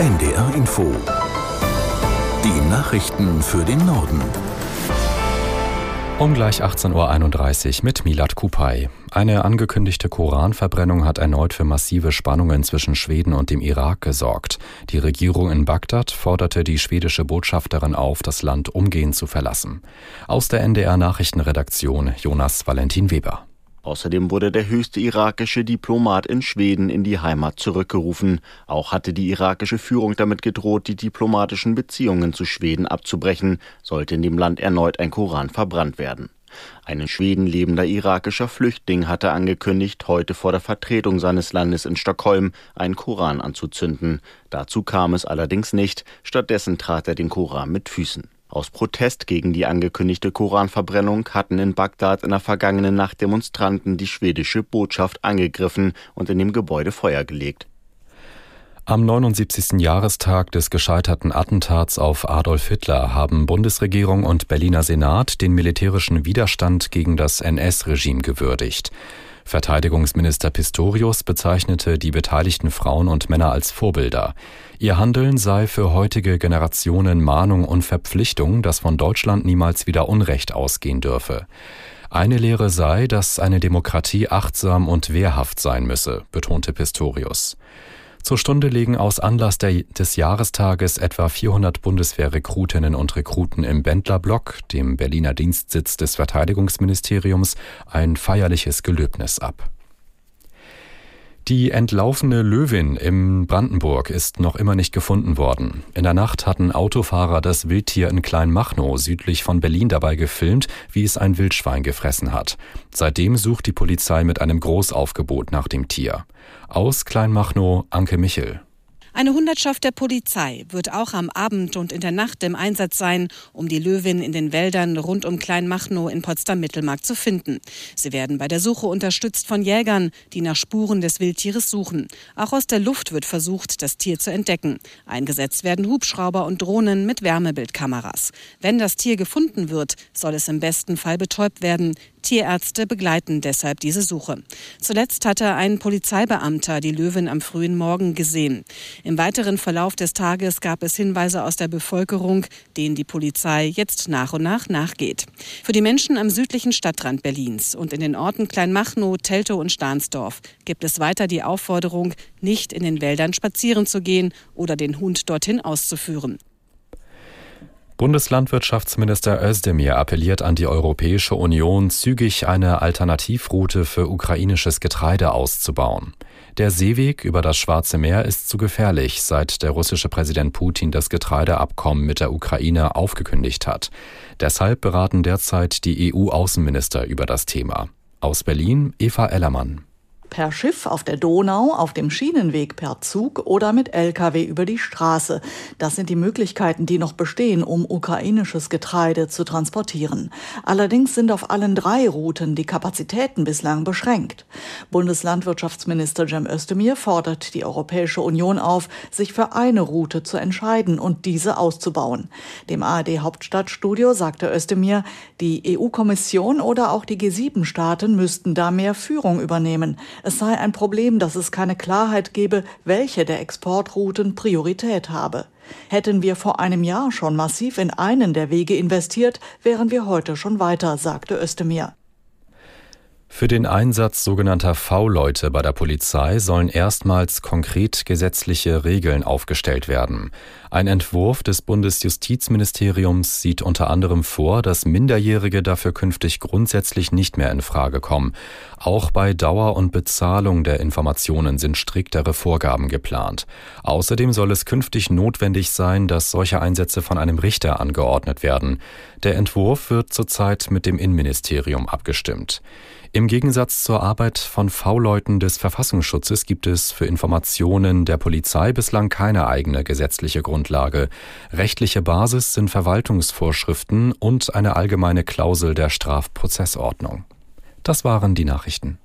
NDR Info. Die Nachrichten für den Norden. Um gleich 18.31 Uhr mit Milad Kupay. Eine angekündigte Koranverbrennung hat erneut für massive Spannungen zwischen Schweden und dem Irak gesorgt. Die Regierung in Bagdad forderte die schwedische Botschafterin auf, das Land umgehend zu verlassen. Aus der NDR Nachrichtenredaktion Jonas Valentin Weber. Außerdem wurde der höchste irakische Diplomat in Schweden in die Heimat zurückgerufen. Auch hatte die irakische Führung damit gedroht, die diplomatischen Beziehungen zu Schweden abzubrechen, sollte in dem Land erneut ein Koran verbrannt werden. Ein in Schweden lebender irakischer Flüchtling hatte angekündigt, heute vor der Vertretung seines Landes in Stockholm einen Koran anzuzünden. Dazu kam es allerdings nicht, stattdessen trat er den Koran mit Füßen. Aus Protest gegen die angekündigte Koranverbrennung hatten in Bagdad in der vergangenen Nacht Demonstranten die schwedische Botschaft angegriffen und in dem Gebäude Feuer gelegt. Am 79. Jahrestag des gescheiterten Attentats auf Adolf Hitler haben Bundesregierung und Berliner Senat den militärischen Widerstand gegen das NS-Regime gewürdigt. Verteidigungsminister Pistorius bezeichnete die beteiligten Frauen und Männer als Vorbilder. Ihr Handeln sei für heutige Generationen Mahnung und Verpflichtung, dass von Deutschland niemals wieder Unrecht ausgehen dürfe. Eine Lehre sei, dass eine Demokratie achtsam und wehrhaft sein müsse, betonte Pistorius. Zur Stunde legen aus Anlass der, des Jahrestages etwa 400 Bundeswehrrekrutinnen und Rekruten im Bendlerblock, dem Berliner Dienstsitz des Verteidigungsministeriums, ein feierliches Gelöbnis ab. Die entlaufene Löwin im Brandenburg ist noch immer nicht gefunden worden. In der Nacht hatten Autofahrer das Wildtier in Kleinmachnow südlich von Berlin dabei gefilmt, wie es ein Wildschwein gefressen hat. Seitdem sucht die Polizei mit einem Großaufgebot nach dem Tier. Aus Kleinmachnow Anke Michel. Eine Hundertschaft der Polizei wird auch am Abend und in der Nacht im Einsatz sein, um die Löwin in den Wäldern rund um Kleinmachnow in Potsdam-Mittelmark zu finden. Sie werden bei der Suche unterstützt von Jägern, die nach Spuren des Wildtieres suchen. Auch aus der Luft wird versucht, das Tier zu entdecken. Eingesetzt werden Hubschrauber und Drohnen mit Wärmebildkameras. Wenn das Tier gefunden wird, soll es im besten Fall betäubt werden. Tierärzte begleiten deshalb diese Suche. Zuletzt hatte ein Polizeibeamter die Löwin am frühen Morgen gesehen. Im weiteren Verlauf des Tages gab es Hinweise aus der Bevölkerung, denen die Polizei jetzt nach und nach nachgeht. Für die Menschen am südlichen Stadtrand Berlins und in den Orten Kleinmachnow, Teltow und Stahnsdorf gibt es weiter die Aufforderung, nicht in den Wäldern spazieren zu gehen oder den Hund dorthin auszuführen. Bundeslandwirtschaftsminister Özdemir appelliert an die Europäische Union, zügig eine Alternativroute für ukrainisches Getreide auszubauen. Der Seeweg über das Schwarze Meer ist zu gefährlich, seit der russische Präsident Putin das Getreideabkommen mit der Ukraine aufgekündigt hat. Deshalb beraten derzeit die EU-Außenminister über das Thema. Aus Berlin Eva Ellermann per Schiff auf der Donau, auf dem Schienenweg per Zug oder mit Lkw über die Straße. Das sind die Möglichkeiten, die noch bestehen, um ukrainisches Getreide zu transportieren. Allerdings sind auf allen drei Routen die Kapazitäten bislang beschränkt. Bundeslandwirtschaftsminister Cem Özdemir fordert die Europäische Union auf, sich für eine Route zu entscheiden und diese auszubauen. Dem ARD Hauptstadtstudio sagte Özdemir, die EU-Kommission oder auch die G7-Staaten müssten da mehr Führung übernehmen. Sei ein Problem, dass es keine Klarheit gebe, welche der Exportrouten Priorität habe. Hätten wir vor einem Jahr schon massiv in einen der Wege investiert, wären wir heute schon weiter, sagte Özdemir. Für den Einsatz sogenannter V-Leute bei der Polizei sollen erstmals konkret gesetzliche Regeln aufgestellt werden. Ein Entwurf des Bundesjustizministeriums sieht unter anderem vor, dass Minderjährige dafür künftig grundsätzlich nicht mehr in Frage kommen. Auch bei Dauer und Bezahlung der Informationen sind striktere Vorgaben geplant. Außerdem soll es künftig notwendig sein, dass solche Einsätze von einem Richter angeordnet werden. Der Entwurf wird zurzeit mit dem Innenministerium abgestimmt. Im Gegensatz zur Arbeit von V-Leuten des Verfassungsschutzes gibt es für Informationen der Polizei bislang keine eigene gesetzliche Grundlage. Rechtliche Basis sind Verwaltungsvorschriften und eine allgemeine Klausel der Strafprozessordnung. Das waren die Nachrichten.